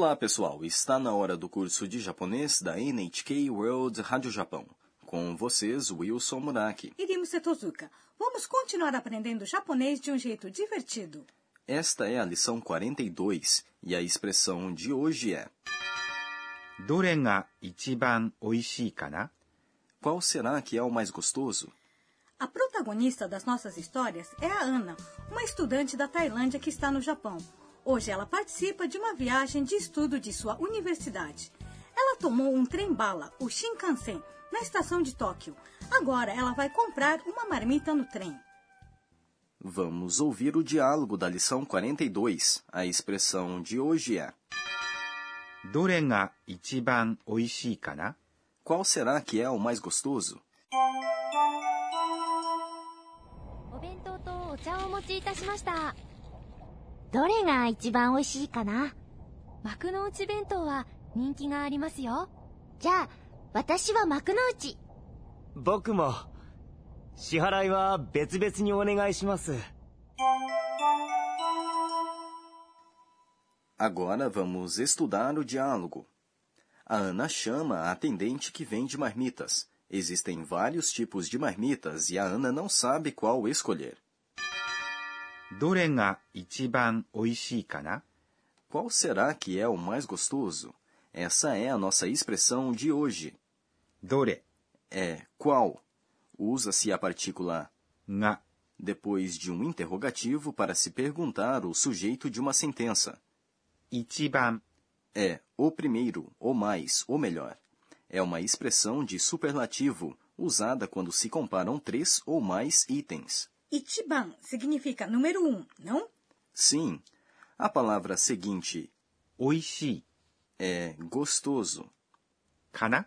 Olá, pessoal! Está na hora do curso de japonês da NHK World Rádio Japão. Com vocês, Wilson Muraki. Irimo Setozuka. Vamos continuar aprendendo japonês de um jeito divertido. Esta é a lição 42 e a expressão de hoje é どれが一番美味しいかな Qual será que é o mais gostoso? A protagonista das nossas histórias é a Ana, uma estudante da Tailândia que está no Japão. Hoje ela participa de uma viagem de estudo de sua universidade. Ela tomou um trem-bala, o Shinkansen, na estação de Tóquio. Agora ela vai comprar uma marmita no trem. Vamos ouvir o diálogo da lição 42. A expressão de hoje é どれが一番美味しいかな Qual será que é o mais gostoso? お弁当とお茶をお持ちいたしました どれが一番美味しいかな幕の内弁当は人気がありますよじゃあ私は幕の内僕も支払いは別々にお願いします Agora vamos estudar o diálogo. A Ana chama a atendente que vende marmitas. Existem vários tipos de marmitas e a Ana não sabe qual escolher. どれが一番美味しいかな Qual será que é o mais gostoso? Essa é a nossa expressão de hoje. どれ É qual? Usa-se a partícula が depois de um interrogativo para se perguntar o sujeito de uma sentença. 一番 É o primeiro, o mais, o melhor. É uma expressão de superlativo usada quando se comparam três ou mais itens. Ichiban significa número um, não? Sim, a palavra seguinte 美味しい é gostoso. かな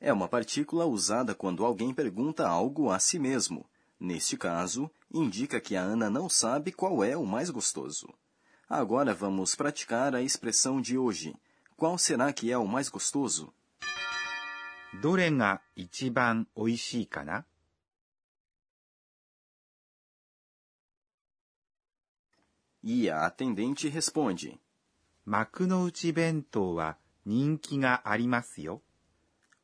É uma partícula usada quando alguém pergunta algo a si mesmo. Neste caso, indica que a Ana não sabe qual é o mais gostoso. Agora vamos praticar a expressão de hoje. Qual será que é o mais gostoso? どれが一番美味しいかな E a atendente responde: Makunouchi Bento wa ninki ga arimasu yo.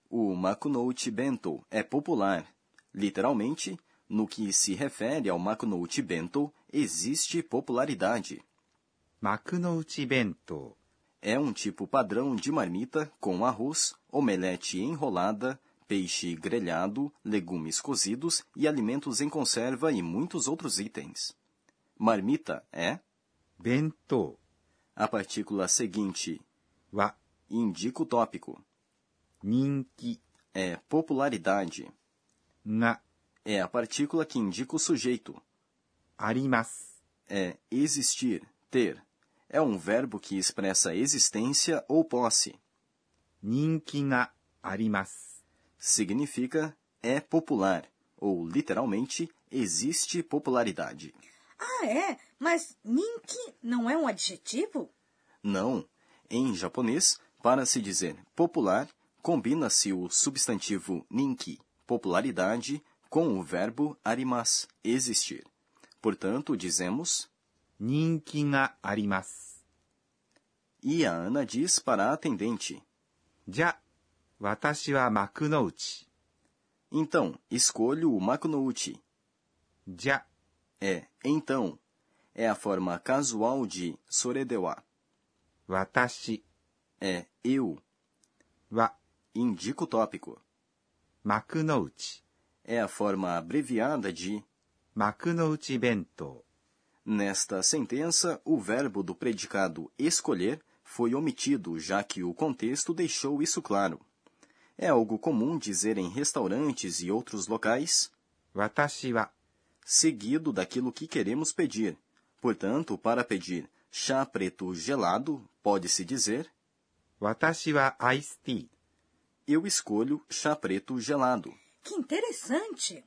O Makunouchi Bento é popular. Literalmente, no que se refere ao Makunouchi Bento, existe popularidade. Makunouchi Bento é um tipo padrão de marmita com arroz, omelete enrolada, peixe grelhado, legumes cozidos e alimentos em conserva e muitos outros itens. Marmita é, bento. A partícula seguinte wa indica o tópico. Ninki é popularidade. Na é a partícula que indica o sujeito. Arimas é existir, ter. É um verbo que expressa existência ou posse. Ninki na arimas significa é popular ou literalmente existe popularidade. Ah, é? Mas Ninki não é um adjetivo? Não. Em japonês, para se dizer popular, combina-se o substantivo Ninki, popularidade, com o verbo arimas, existir. Portanto, dizemos Ninki ga arimas. E a Ana diz para a atendente: Já, watashi wa makunouchi. Então, escolho o makunouchi. Já é então É a forma casual de soredewa. 私 É eu. は Indica o tópico. 幕の内。 É a forma abreviada de. 幕の内弁当。 Nesta sentença, o verbo do predicado escolher foi omitido, já que o contexto deixou isso claro. É algo comum dizer em restaurantes e outros locais, 私は seguido daquilo que queremos pedir. Portanto, para pedir chá preto gelado, pode-se dizer 私はアイスティー。 eu escolho chá preto gelado. Que interessante!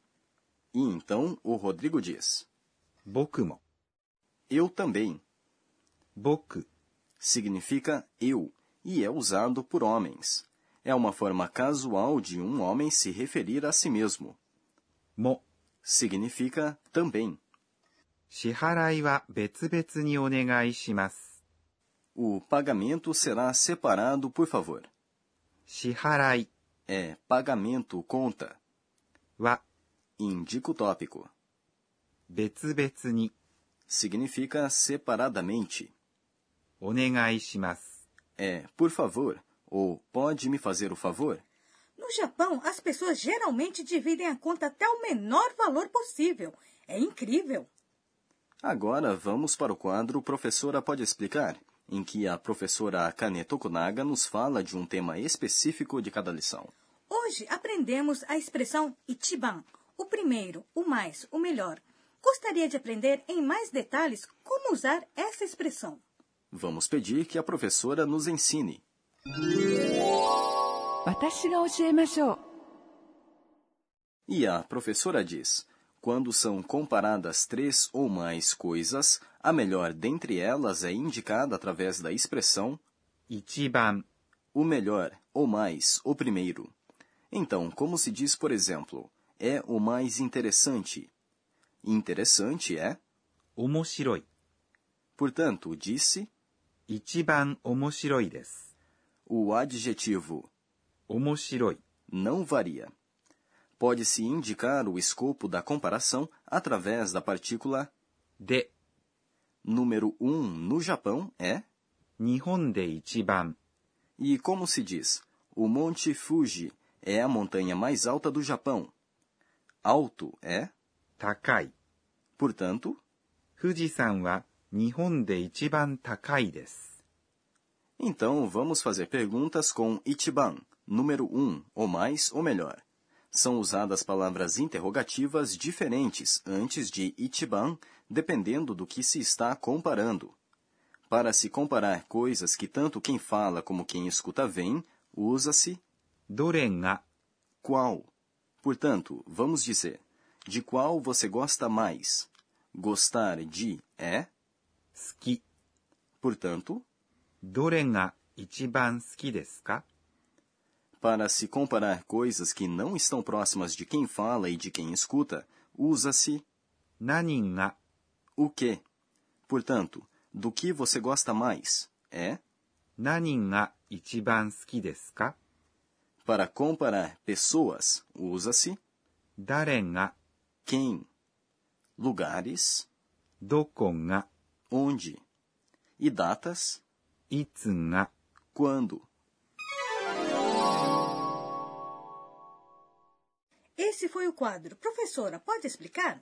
E então o Rodrigo diz: 僕も。 eu também. 僕 significa eu e é usado por homens. É uma forma casual de um homem se referir a si mesmo. も。 Significa também. 支払いは別々にお願いします。 O pagamento será separado, por favor. 支払い É pagamento conta. は Indica o tópico. 別々に Significa separadamente. お願いします。 É por favor ou pode me fazer o favor. No Japão, as pessoas geralmente dividem a conta até o menor valor possível. É incrível. Agora vamos para o quadro Professora Pode Explicar, em que a professora Akane Tokunaga nos fala de um tema específico de cada lição. Hoje aprendemos a expressão Ichiban, o primeiro, o mais, o melhor. Gostaria de aprender em mais detalhes como usar essa expressão. Vamos pedir que a professora nos ensine. E a professora diz: quando são comparadas três ou mais coisas, a melhor dentre elas é indicada através da expressão 一番 o melhor, ou mais, o primeiro. Então, como se diz, por exemplo, é o mais interessante? Interessante é, 面白い。 portanto, disse 一番面白いです。 o adjetivo 面白い não varia. pode-se indicar o escopo da comparação através da partícula de. Número 1 um no Japão é Nihon de Ichiban. E como se diz, o Monte Fuji é a montanha mais alta do Japão. Alto é Takai. Portanto, fuji-san wa Nihon de Ichiban takai desu. Então, vamos fazer perguntas com Ichiban, número 1, um, ou mais ou melhor. São usadas palavras interrogativas diferentes antes de Ichiban, dependendo do que se está comparando. Para se comparar coisas que tanto quem fala como quem escuta vem, usa-se Dorenga. Qual? Portanto, vamos dizer, de qual você gosta mais? Gostar de é? Ski. Portanto, Dorenga ichiban desu ka? Para se comparar coisas que não estão próximas de quem fala e de quem escuta, usa-se 何が o que. Portanto, do que você gosta mais é, 何が一番好きですか para comparar pessoas, usa-se 誰が quem, lugares, どこが onde, e datas, いつが quando. Esse foi o quadro. Professora, pode explicar?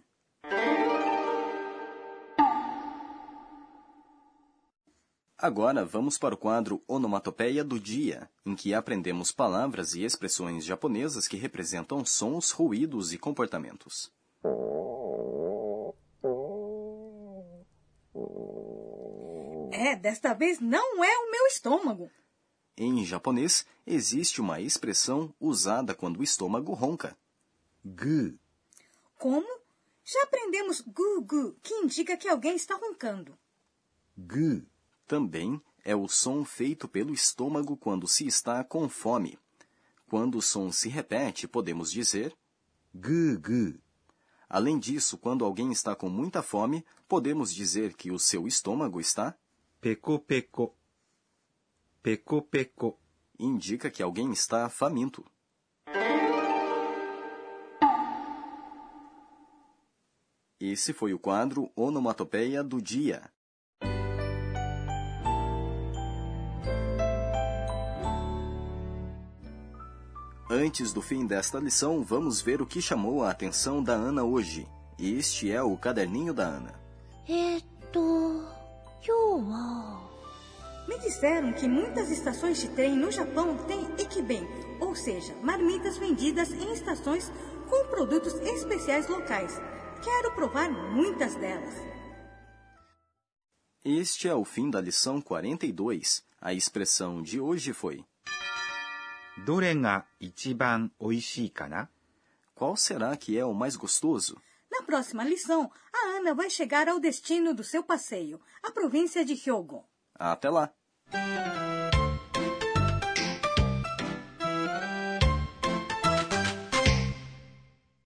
Agora vamos para o quadro Onomatopeia do Dia, em que aprendemos palavras e expressões japonesas que representam sons, ruídos e comportamentos. É, desta vez não é o meu estômago. Em japonês, existe uma expressão usada quando o estômago ronca. Como? Já aprendemos gu gu, que indica que alguém está roncando. G também é o som feito pelo estômago quando se está com fome. Quando o som se repete, podemos dizer gu gu. Além disso, quando alguém está com muita fome, podemos dizer que o seu estômago está peco peco. Peco peco indica que alguém está faminto. Esse foi o quadro Onomatopeia do Dia. Antes do fim desta lição, vamos ver o que chamou a atenção da Ana hoje. Este é o caderninho da Ana. Me disseram que muitas estações de trem no Japão têm ikiben, ou seja, marmitas vendidas em estações com produtos especiais locais. Quero provar muitas delas. Este é o fim da lição 42. A expressão de hoje foi: どれが一番美味しいかな Qual será que é o mais gostoso? Na próxima lição, a Ana vai chegar ao destino do seu passeio, a província de Hyogo. Até lá!